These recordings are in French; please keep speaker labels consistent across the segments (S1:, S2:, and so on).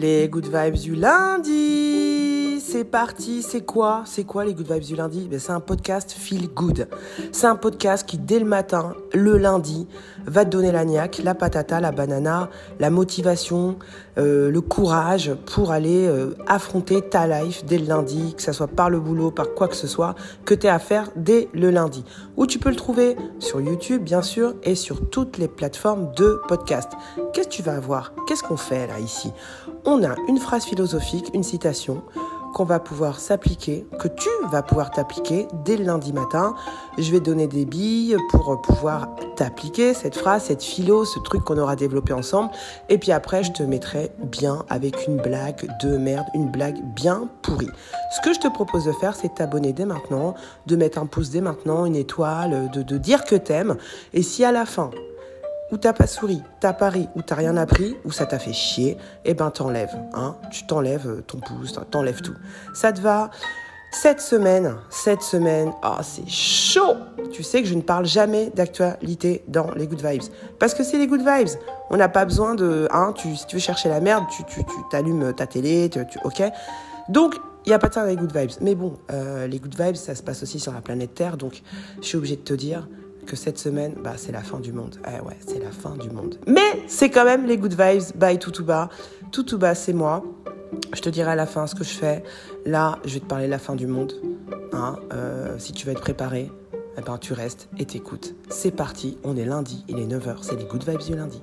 S1: Les good vibes du lundi, c'est parti. C'est quoi C'est quoi les good vibes du lundi? Ben, C'est un podcast feel good. C'est un podcast qui, dès le matin, le lundi, va te donner la niaque, la patata, la banana, la motivation, euh, le courage pour aller euh, affronter ta life dès le lundi, que ce soit par le boulot, par quoi que ce soit, que tu as à faire dès le lundi. Où tu peux le trouver? Sur YouTube, bien sûr, et sur toutes les plateformes de podcast. Qu'est-ce que tu vas avoir? Qu'est-ce qu'on fait là, ici? On a une phrase philosophique, une citation qu'on va pouvoir s'appliquer, que tu vas pouvoir t'appliquer dès le lundi matin. Je vais donner des billes pour pouvoir t'appliquer cette phrase, cette philo, ce truc qu'on aura développé ensemble. Et puis après, je te mettrai bien avec une blague de merde, une blague bien pourrie. Ce que je te propose de faire, c'est de t'abonner dès maintenant, de mettre un pouce dès maintenant, une étoile, de, de dire que t'aimes. Et si à la fin, ou t'as pas souri, t'as pas ri, ou t'as rien appris, ou ça t'a fait chier, eh ben t'enlèves, hein. Tu t'enlèves euh, ton pouce, t'enlèves tout. Ça te va? Cette semaine, cette semaine, oh, c'est chaud Tu sais que je ne parle jamais d'actualité dans les Good Vibes. Parce que c'est les Good Vibes. On n'a pas besoin de... Hein, tu, si tu veux chercher la merde, tu, tu, tu t'allumes ta télé, tu, ok? Donc, il n'y a pas de ça dans les Good Vibes. Mais bon, euh, les Good Vibes, ça se passe aussi sur la planète Terre. Donc, je suis obligée de te dire, que cette semaine, bah, c'est la fin du monde. Eh ouais, c'est la fin du monde. Mais c'est quand même les good vibes by Toutouba. Toutouba, c'est moi. Je te dirai à la fin ce que je fais. Là, je vais te parler de la fin du monde. Hein, euh, si tu veux être préparé, eh ben, tu restes et t'écoutes. C'est parti, on est lundi, il est 9h, c'est les good vibes du lundi.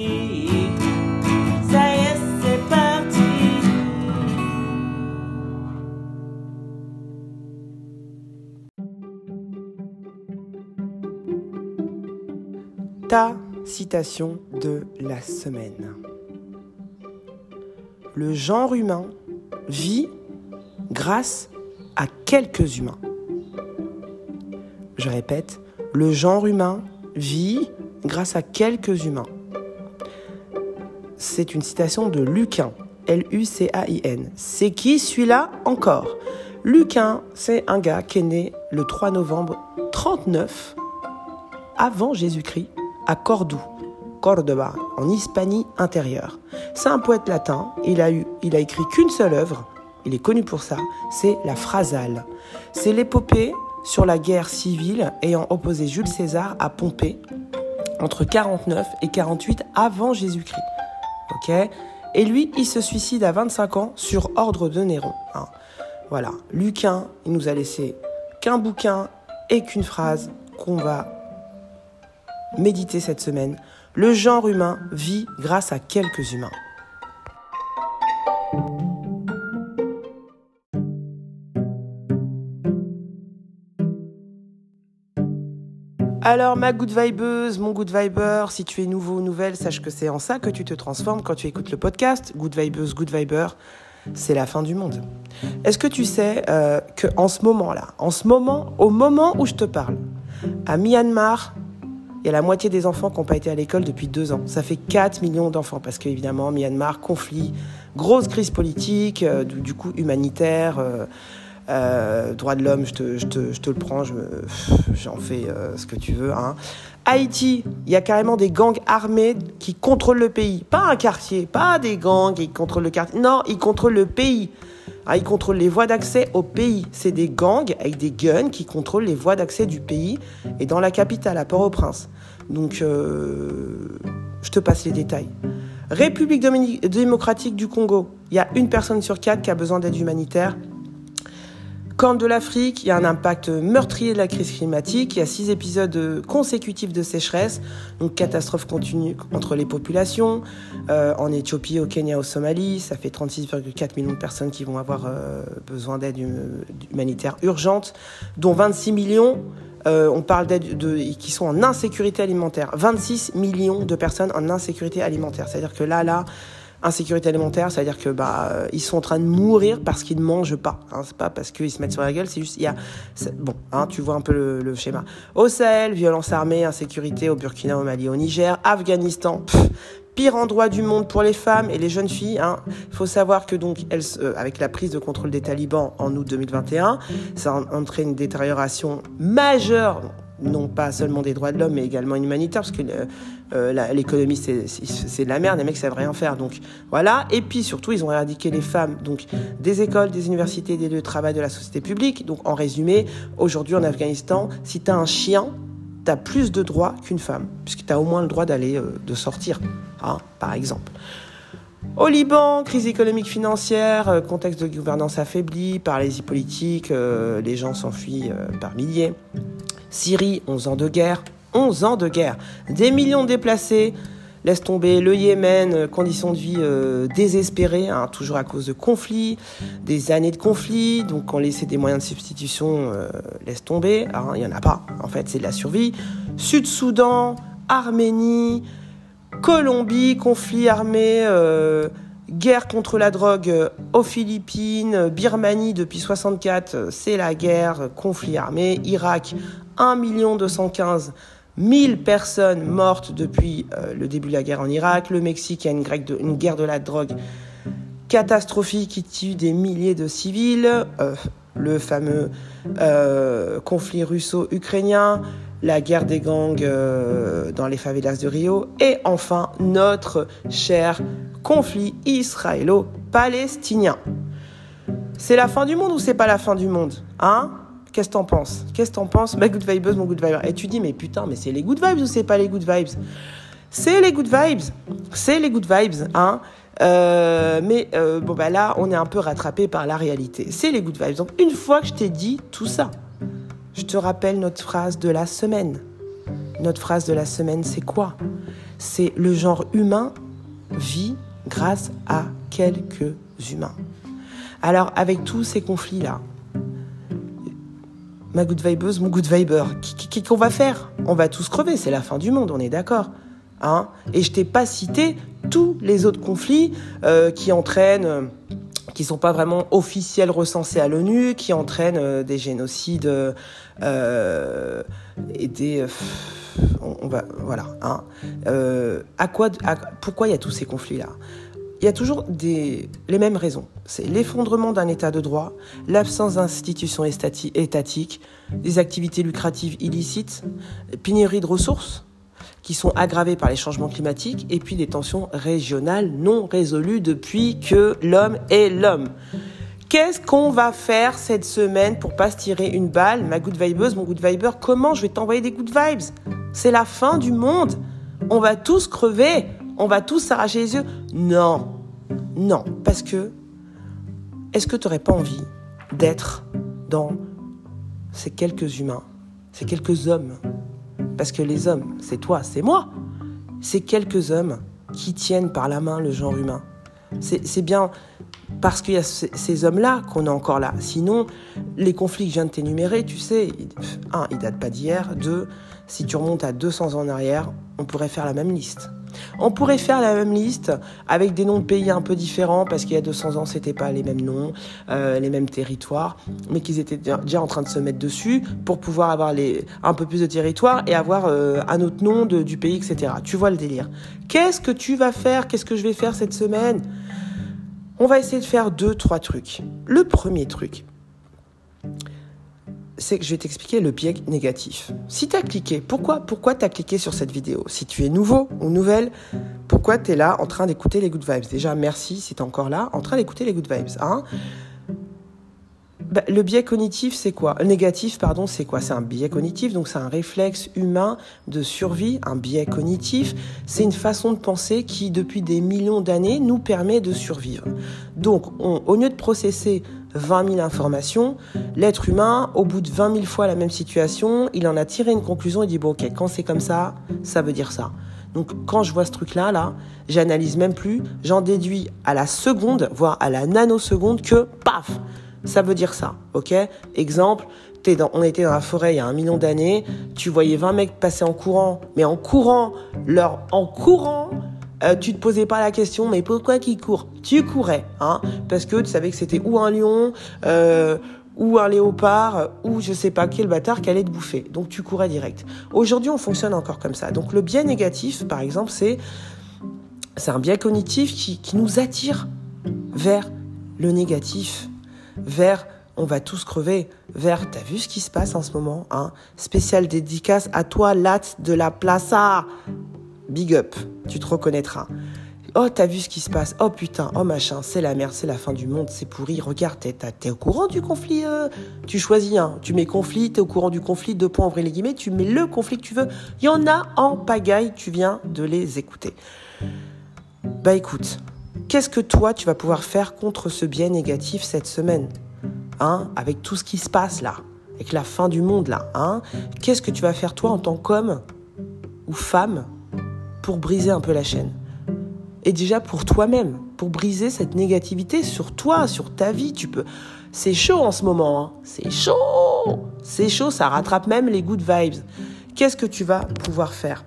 S1: Ta citation de la semaine. Le genre humain vit grâce à quelques humains. Je répète, le genre humain vit grâce à quelques humains. C'est une citation de Lucain, L-U-C-A-I-N. C'est qui celui-là encore? Lucain, c'est un gars qui est né le 3 novembre 39 avant Jésus-Christ à Cordoue, Cordoba, en Hispanie intérieure. C'est un poète latin, il a, eu, il a écrit qu'une seule œuvre, il est connu pour ça, c'est la Phrasale. C'est l'épopée sur la guerre civile ayant opposé Jules César à Pompée entre 49 et 48 avant Jésus-Christ. Et lui, il se suicide à 25 ans sur ordre de Néron. hein. Voilà, Lucain, il nous a laissé qu'un bouquin et qu'une phrase qu'on va méditer cette semaine. Le genre humain vit grâce à quelques humains. Alors ma good vibeuse, mon good viber, si tu es nouveau ou nouvelle, sache que c'est en ça que tu te transformes quand tu écoutes le podcast. Good vibeuse, good viber, c'est la fin du monde. Est-ce que tu sais euh, que en ce moment-là, en ce moment, au moment où je te parle, à Myanmar, il y a la moitié des enfants qui n'ont pas été à l'école depuis deux ans. Ça fait 4 millions d'enfants parce qu'évidemment, Myanmar, conflit, grosse crise politique, euh, du, coup humanitaire, euh, euh, droit de l'homme, je te, je, te, je te, le prends, j'en fais euh, ce que tu veux. Hein. Haïti, il y a carrément des gangs armés qui contrôlent le pays. Pas un quartier, pas des gangs qui contrôlent le quartier. Non, ils contrôlent le pays. Ah, ils contrôlent les voies d'accès au pays. C'est des gangs avec des guns qui contrôlent les voies d'accès du pays et dans la capitale, à Port-au-Prince. Donc, euh, je te passe les détails. République démocratique du Congo, il y a une personne sur quatre qui a besoin d'aide humanitaire. Corne de l'Afrique, il y a un impact meurtrier de la crise climatique. Il y a six épisodes consécutifs de sécheresse, donc catastrophe continue entre les populations. Euh, en Éthiopie, au Kenya, au Somalie, ça fait 36,4 millions de personnes qui vont avoir euh, besoin d'aide humanitaire urgente, dont 26 millions on parle d'aide de, qui sont en insécurité alimentaire. 26 millions de personnes en insécurité alimentaire. C'est-à-dire que là, là, insécurité alimentaire, c'est-à-dire que bah euh, ils sont en train de mourir parce qu'ils ne mangent pas. Hein, c'est pas parce qu'ils se mettent sur la gueule, c'est juste il y a bon, hein, tu vois un peu le, schéma. Au Sahel, violence armée, insécurité au Burkina, au Mali, au Niger, Afghanistan. pire endroit du monde pour les femmes et les jeunes filles. Hein. Il faut savoir que donc, euh, avec la prise de contrôle des talibans en août 2021, ça a entraîné une détérioration majeure non pas seulement des droits de l'homme, mais également humanitaire, parce que euh, euh, l'économie, c'est de la merde, les mecs savent rien faire. Donc voilà. Et puis surtout, ils ont éradiqué les femmes donc des écoles, des universités, des lieux de travail, de la société publique. Donc en résumé, aujourd'hui en Afghanistan, si tu as un chien, tu as plus de droits qu'une femme, puisque tu as au moins le droit d'aller, euh, de sortir, hein, par exemple. Au Liban, crise économique financière, contexte de gouvernance affaibli, paralysie politique, les gens s'enfuient par milliers. Syrie, 11 ans de guerre, 11 ans de guerre, des millions de déplacés, laisse tomber le Yémen, conditions de vie euh, désespérées, hein, toujours à cause de conflits, des années de conflits, donc on laissait des moyens de substitution, euh, laisse tomber, hein, il n'y en a pas, en fait c'est de la survie. Sud-Soudan, Arménie, Colombie, conflit armé, euh, guerre contre la drogue aux Philippines, Birmanie depuis 64, c'est la guerre, conflit armé, Irak, 1 215 000 personnes mortes depuis euh, le début de la guerre en Irak. Le Mexique a une, une guerre de la drogue catastrophique qui tue des milliers de civils. Euh, le fameux euh, conflit russo-ukrainien, la guerre des gangs dans les favelas de Rio. Et enfin, notre cher conflit israélo-palestinien. C'est la fin du monde ou c'est pas la fin du monde Hein? Qu'est-ce que t'en penses? Qu'est-ce que t'en penses? Ma good vibeuse, mon good vibe. Et tu dis, mais putain, mais c'est les good vibes ou c'est pas les good vibes? C'est les good vibes. C'est les good vibes, hein. Euh, mais euh, bon, bah là, on est un peu rattrapé par la réalité. C'est les good vibes. Donc, une fois que je t'ai dit tout ça, je te rappelle notre phrase de la semaine. Notre phrase de la semaine, c'est quoi? C'est le genre humain vit grâce à quelques humains. Alors, avec tous ces conflits-là, ma good vibeuse, mon good viber. Qu'est-ce qu'on va faire? On va tous crever, c'est la fin du monde, on est d'accord. Hein? Et je t'ai pas cité tous les autres conflits euh, qui entraînent, euh, qui sont pas vraiment officiels recensés à l'ONU, qui entraînent euh, des génocides et des, voilà. Hein à quoi, pourquoi il y a tous ces conflits là il y a toujours les mêmes raisons. C'est l'effondrement d'un état de droit, l'absence d'institutions étatiques, des activités lucratives illicites, pénurie de ressources qui sont aggravées par les changements climatiques et puis des tensions régionales non résolues depuis que l'homme est l'homme. Qu'est-ce qu'on va faire cette semaine pour pas se tirer une balle? Ma good vibeuse, mon good viber, comment je vais t'envoyer des good vibes? C'est la fin du monde. On va tous crever on va tous s'arracher les yeux. Non, non, parce que est-ce que tu n'aurais pas envie d'être dans ces quelques humains, ces quelques hommes? Parce que les hommes, c'est toi, c'est moi. Ces quelques hommes qui tiennent par la main le genre humain. C'est bien parce qu'il y a ces hommes-là qu'on est encore là. Sinon, les conflits que je viens de t'énumérer, tu sais, un, ils datent pas d'hier. Deux, si tu remontes à 200 ans en arrière, on pourrait faire la même liste. On pourrait faire la même liste avec des noms de pays un peu différents parce qu'il y a 200 ans, c'était pas les mêmes noms, euh, les mêmes territoires, mais qu'ils étaient déjà en train de se mettre dessus pour pouvoir avoir un peu plus de territoire et avoir euh, un autre nom du pays, etc. Tu vois le délire. Qu'est-ce que tu vas faire? Qu'est-ce que je vais faire cette semaine? On va essayer de faire deux, trois trucs. Le premier truc, c'est que je vais t'expliquer le biais négatif. Si tu as cliqué, pourquoi, pourquoi tu as cliqué sur cette vidéo? Si tu es nouveau ou nouvelle, pourquoi tu es là en train d'écouter les good vibes? Déjà, merci si tu es encore là, en train d'écouter les good vibes. Hein? Bah, le biais cognitif, c'est quoi? Négatif, pardon, c'est quoi? C'est un biais cognitif, donc c'est un réflexe humain de survie. Un biais cognitif, c'est une façon de penser qui, depuis des millions d'années, nous permet de survivre. Donc, au lieu de processer 20 000 informations. L'être humain, au bout de 20 000 fois la même situation, il en a tiré une conclusion et dit bon ok, quand c'est comme ça, ça veut dire ça. Donc quand je vois ce truc-là, là, j'analyse même plus, j'en déduis à la seconde, voire à la nanoseconde que paf, ça veut dire ça, ok? Exemple, on était dans la forêt il y a un million d'années, tu voyais 20 mecs passer en courant, mais en courant, leur, en courant, euh, tu te posais pas la question, mais pourquoi qu'ils courent Tu courais, hein, parce que tu savais que c'était ou un lion, euh, ou un léopard, ou je sais pas quel bâtard qui allait te bouffer. Donc tu courais direct. Aujourd'hui, on fonctionne encore comme ça. Donc le biais négatif, par exemple, c'est c'est un biais cognitif qui, qui nous attire vers le négatif, vers on va tous crever, vers t'as vu ce qui se passe en ce moment, hein? Spécial dédicace à toi, latte de la plaza. Big up, tu te reconnaîtras. Oh, t'as vu ce qui se passe? Oh putain, oh machin, c'est la merde, c'est la fin du monde, c'est pourri. Regarde, t'es, au courant du conflit euh? Tu choisis un, tu mets conflit, t'es au courant du conflit, deux points, ouvrez les guillemets, tu mets le conflit que tu veux. Il y en a en pagaille, tu viens de les écouter. Bah écoute, qu'est-ce que toi tu vas pouvoir faire contre ce biais négatif cette semaine? Hein? Avec tout ce qui se passe là, avec la fin du monde là, hein? Qu'est-ce que tu vas faire toi en tant qu'homme ou femme pour briser un peu la chaîne et déjà pour toi-même, pour briser cette négativité sur toi, sur ta vie, tu peux. C'est chaud en ce moment, hein. c'est chaud, c'est chaud, ça rattrape même les good vibes. Qu'est-ce que tu vas pouvoir faire?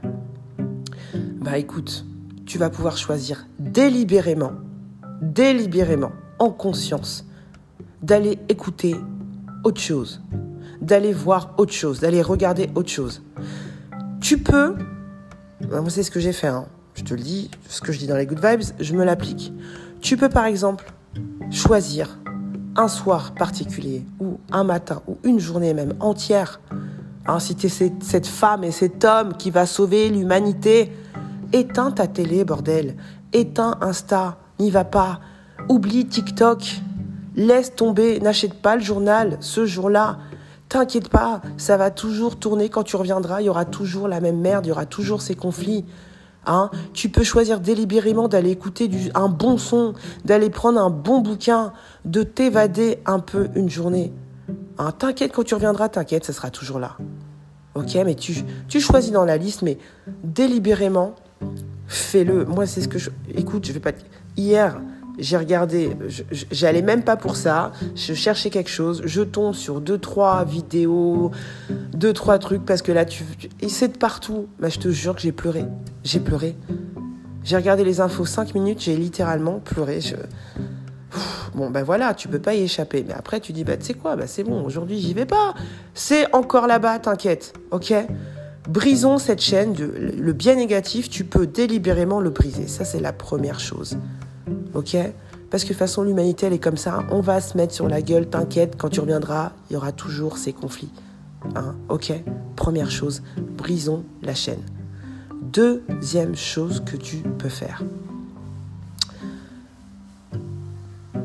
S1: Bah écoute, tu vas pouvoir choisir délibérément, délibérément, en conscience, d'aller écouter autre chose, d'aller voir autre chose, d'aller regarder autre chose. Tu peux, moi c'est ce que j'ai fait, hein je te le dis, ce que je dis dans les good vibes, je me l'applique. Tu peux par exemple choisir un soir particulier, ou un matin, ou une journée même entière, hein, si tu es cette, femme et cet homme qui va sauver l'humanité, éteins ta télé, bordel. Éteins Insta, n'y va pas. Oublie TikTok. Laisse tomber, n'achète pas le journal ce jour-là. T'inquiète pas, ça va toujours tourner quand tu reviendras, il y aura toujours la même merde, il y aura toujours ces conflits. Hein. tu peux choisir délibérément d'aller écouter un bon son, d'aller prendre un bon bouquin, de t'évader un peu une journée. Hein, t'inquiète, quand tu reviendras, t'inquiète, ça sera toujours là. Ok, mais tu, tu choisis dans la liste, mais délibérément, fais-le. Moi, c'est ce que je. Écoute, je vais pas. Hier, j'ai regardé, j'allais même pas pour ça, je cherchais quelque chose, je tombe sur deux trois vidéos, deux trois trucs parce que là tu, et c'est de partout. Bah, je te jure que j'ai pleuré, j'ai pleuré. J'ai regardé les infos cinq minutes, j'ai littéralement pleuré. Bon ben voilà, tu peux pas y échapper. Mais après tu dis bah tu sais quoi, bah c'est bon, aujourd'hui j'y vais pas. C'est encore là-bas, t'inquiète, ok? Brisons cette chaîne, de, le bien négatif, tu peux délibérément le briser. Ça c'est la première chose ok? Parce que de toute façon, l'humanité, elle est comme ça. On va se mettre sur la gueule, t'inquiète, quand tu reviendras, il y aura toujours ces conflits. Hein, ok? Première chose, brisons la chaîne. Deuxième chose que tu peux faire.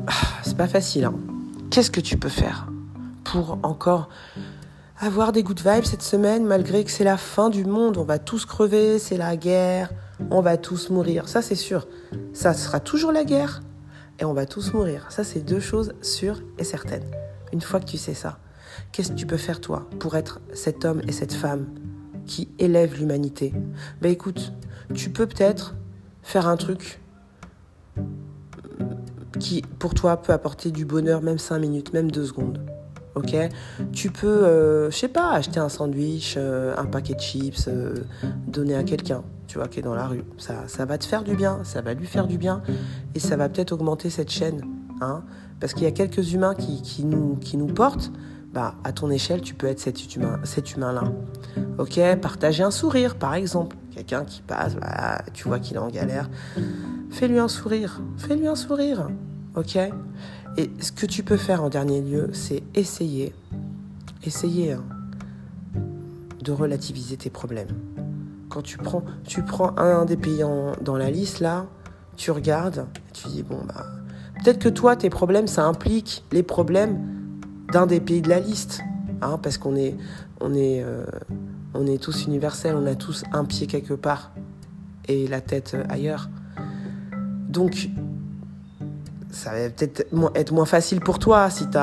S1: Ah, c'est pas facile, hein Qu'est-ce que tu peux faire pour encore avoir des good vibes cette semaine, malgré que c'est la fin du monde, on va tous crever, c'est la guerre, on va tous mourir. Ça, c'est sûr. Ça sera toujours la guerre et on va tous mourir. Ça, c'est deux choses sûres et certaines. Une fois que tu sais ça, qu'est-ce que tu peux faire, toi, pour être cet homme et cette femme qui élève l'humanité? Ben écoute, tu peux peut-être faire un truc qui, pour toi, peut apporter du bonheur, même cinq minutes, même deux secondes. Ok? Tu peux, euh, je sais pas, acheter un sandwich, euh, un paquet de chips, euh, donner à quelqu'un tu vois, qui est dans la rue. Ça, va te faire du bien, ça va lui faire du bien, et ça va peut-être augmenter cette chaîne. Hein, parce qu'il y a quelques humains qui, nous, portent, bah, à ton échelle, tu peux être cet humain-là. Ok, partager un sourire, par exemple. Quelqu'un qui passe, bah, tu vois qu'il est en galère. Fais-lui un sourire, fais-lui un sourire. Ok Et ce que tu peux faire en dernier lieu, c'est essayer, essayer hein, de relativiser tes problèmes quand tu prends, un des pays dans la liste, là, tu regardes, tu dis, bon, bah, peut-être que toi, tes problèmes, ça implique les problèmes d'un des pays de la liste. Hein, parce qu'on est, euh, est tous universels, on a tous un pied quelque part et la tête ailleurs. Donc, ça va peut-être être moins facile pour toi si tu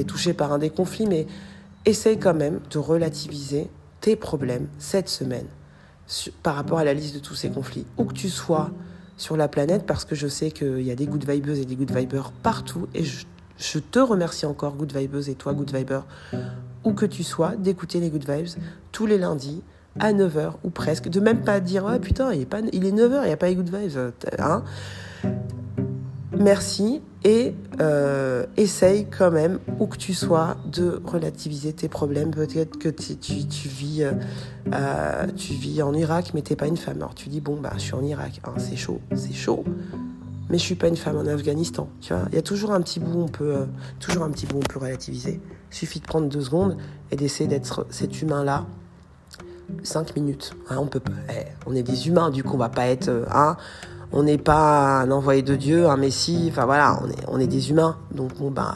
S1: es touché par un des conflits, mais essaye quand même de relativiser tes problèmes cette semaine par rapport à la liste de tous ces conflits. Où que tu sois sur la planète, parce que je sais qu'il y a des good vibes et des good vibers partout, et je te remercie encore, Good Vibes et toi, Good Viber, où que tu sois, d'écouter les Good Vibes tous les lundis à 9h ou presque, de même pas dire ouais putain il est, pas, il est 9h, il n'y a pas les good vibes. Hein Merci et euh, essaye quand même, où que tu sois, de relativiser tes problèmes. Peut-être que tu, vis, euh, euh, tu vis en Irak, mais t'es pas une femme. Alors tu dis bon bah je suis en Irak, hein, c'est chaud, c'est chaud. Mais je suis pas une femme en Afghanistan. Il y a toujours un petit bout, on peut, toujours un petit bout, on peut relativiser. Il suffit de prendre deux secondes et d'essayer d'être cet humain-là 5 minutes. Hein, on peut eh, on est des humains, du coup, on va pas être. Hein, on n'est pas un envoyé de Dieu, un messie. Enfin voilà, on est, des humains. Donc bon, ben,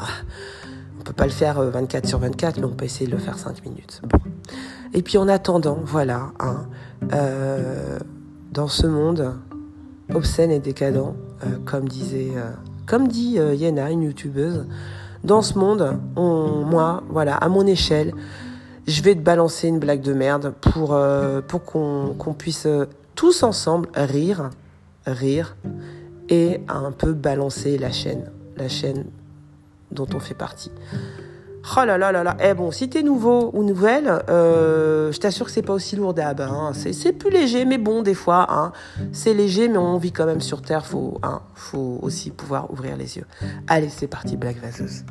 S1: on peut pas le faire 24 euh, sur 24, mais on peut essayer de le faire 5 minutes. Et puis en attendant, voilà, hein, euh, dans ce monde obscène et décadent, comme disait, comme dit Yena, une youtubeuse, dans ce monde, on, moi, voilà, à mon échelle, je vais te balancer une blague de merde pour, euh, pour qu'on puisse euh, tous ensemble rire, rire et un peu balancer la chaîne, la chaîne dont on fait partie. Oh là là là là. Eh bon, si t'es nouveau ou nouvelle, euh, je t'assure que c'est pas aussi lourdable. Hein. C'est plus léger, mais bon, des fois, hein. c'est léger, mais on vit quand même sur Terre. Faut, hein, faut aussi pouvoir ouvrir les yeux. Allez, c'est parti, blague vaseuse.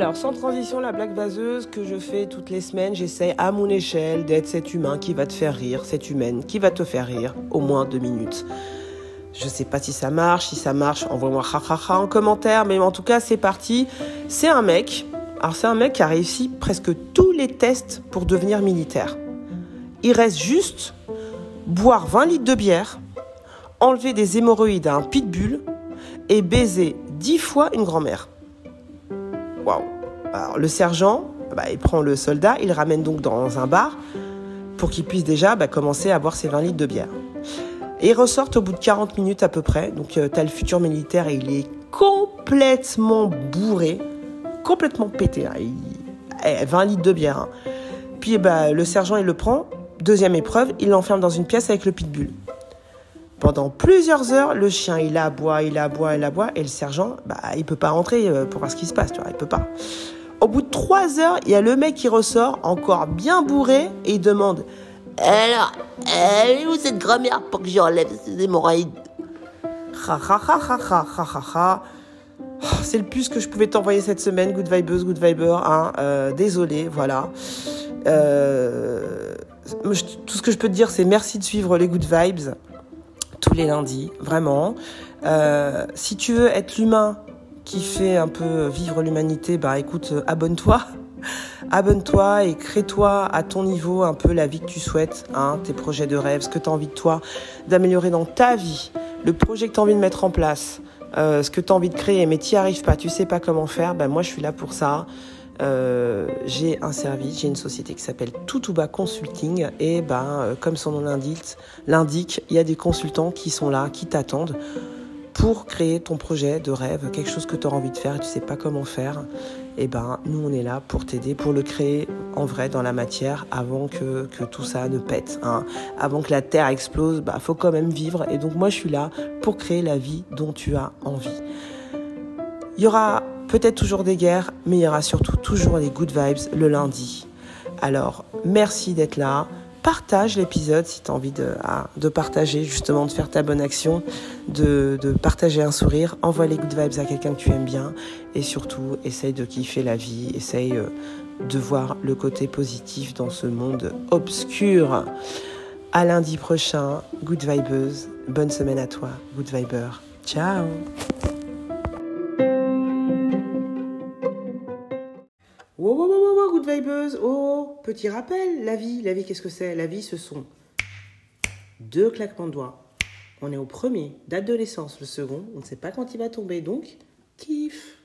S1: Alors, sans transition, la blague vaseuse que je fais toutes les semaines, j'essaie à mon échelle d'être cet humain qui va te faire rire, cette humaine qui va te faire rire au moins deux minutes. Je sais pas si ça marche, si ça marche, envoie-moi ha en commentaire, mais en tout cas, c'est parti. C'est un mec, alors c'est un mec qui a réussi presque tous les tests pour devenir militaire. Il reste juste boire 20 litres de bière, enlever des hémorroïdes à un pitbull et baiser 10 fois une grand-mère. Waouh Alors le sergent, bah, il prend le soldat, il le ramène donc dans un bar pour qu'il puisse déjà bah, commencer à boire ses 20 litres de bière. Et ils ressortent au bout de 40 minutes à peu près. Donc euh, tu as le futur militaire et il est complètement bourré, complètement pété. 20 hein. litres de bière. Hein. Puis bah, le sergent, il le prend. Deuxième épreuve, il l'enferme dans une pièce avec le pitbull. Pendant plusieurs heures, le chien, il aboie, il aboie, il aboie, et le sergent, bah, il peut pas rentrer euh, pour voir ce qui se passe, tu vois, il peut pas. Au bout de trois heures, il y a le mec qui ressort, encore bien bourré, et il demande Alors, elle est où cette grand-mère pour que j'enlève ces hémorroïdes? Ha ha ha ha ha ha ha. Oh, c'est le plus que je pouvais t'envoyer cette semaine, Good Vibes, Good Viber. Hein, euh, désolé, voilà. Euh, tout ce que je peux te dire, c'est merci de suivre les Good Vibes tous les lundis, vraiment. Euh, si tu veux être l'humain qui fait un peu vivre l'humanité, bah écoute, euh, abonne-toi. Abonne-toi et crée-toi à ton niveau un peu la vie que tu souhaites, hein, tes projets de rêve, ce que tu as envie de toi, d'améliorer dans ta vie, le projet que tu as envie de mettre en place, euh, ce que tu as envie de créer, mais tu n'y arrives pas, tu sais pas comment faire, ben moi je suis là pour ça. Euh, j'ai un service, j'ai une société qui s'appelle Toutouba Consulting et ben, euh, comme son nom l'indique, il y a des consultants qui sont là, qui t'attendent pour créer ton projet de rêve, quelque chose que tu as envie de faire et tu sais pas comment faire. Et ben nous on est là pour t'aider, pour le créer en vrai dans la matière avant que, que tout ça ne pète. Hein. Avant que la terre explose, bah faut quand même vivre. Et donc moi je suis là pour créer la vie dont tu as envie. Il y aura Peut-être toujours des guerres, mais il y aura surtout toujours les good vibes le lundi. Alors, merci d'être là. Partage l'épisode si tu as envie de, ah, de, partager, justement, de faire ta bonne action, de, de partager un sourire. Envoie les good vibes à quelqu'un que tu aimes bien. Et surtout, essaye de kiffer la vie. Essaye euh, de voir le côté positif dans ce monde obscur. À lundi prochain, good vibeuse. Bonne semaine à toi, good viber. Ciao oh, petit rappel, la vie, la vie, qu'est-ce que c'est? La vie, ce sont deux claquements de doigts. On est au premier, naissance, le second, on ne sait pas quand il va tomber, donc kiff.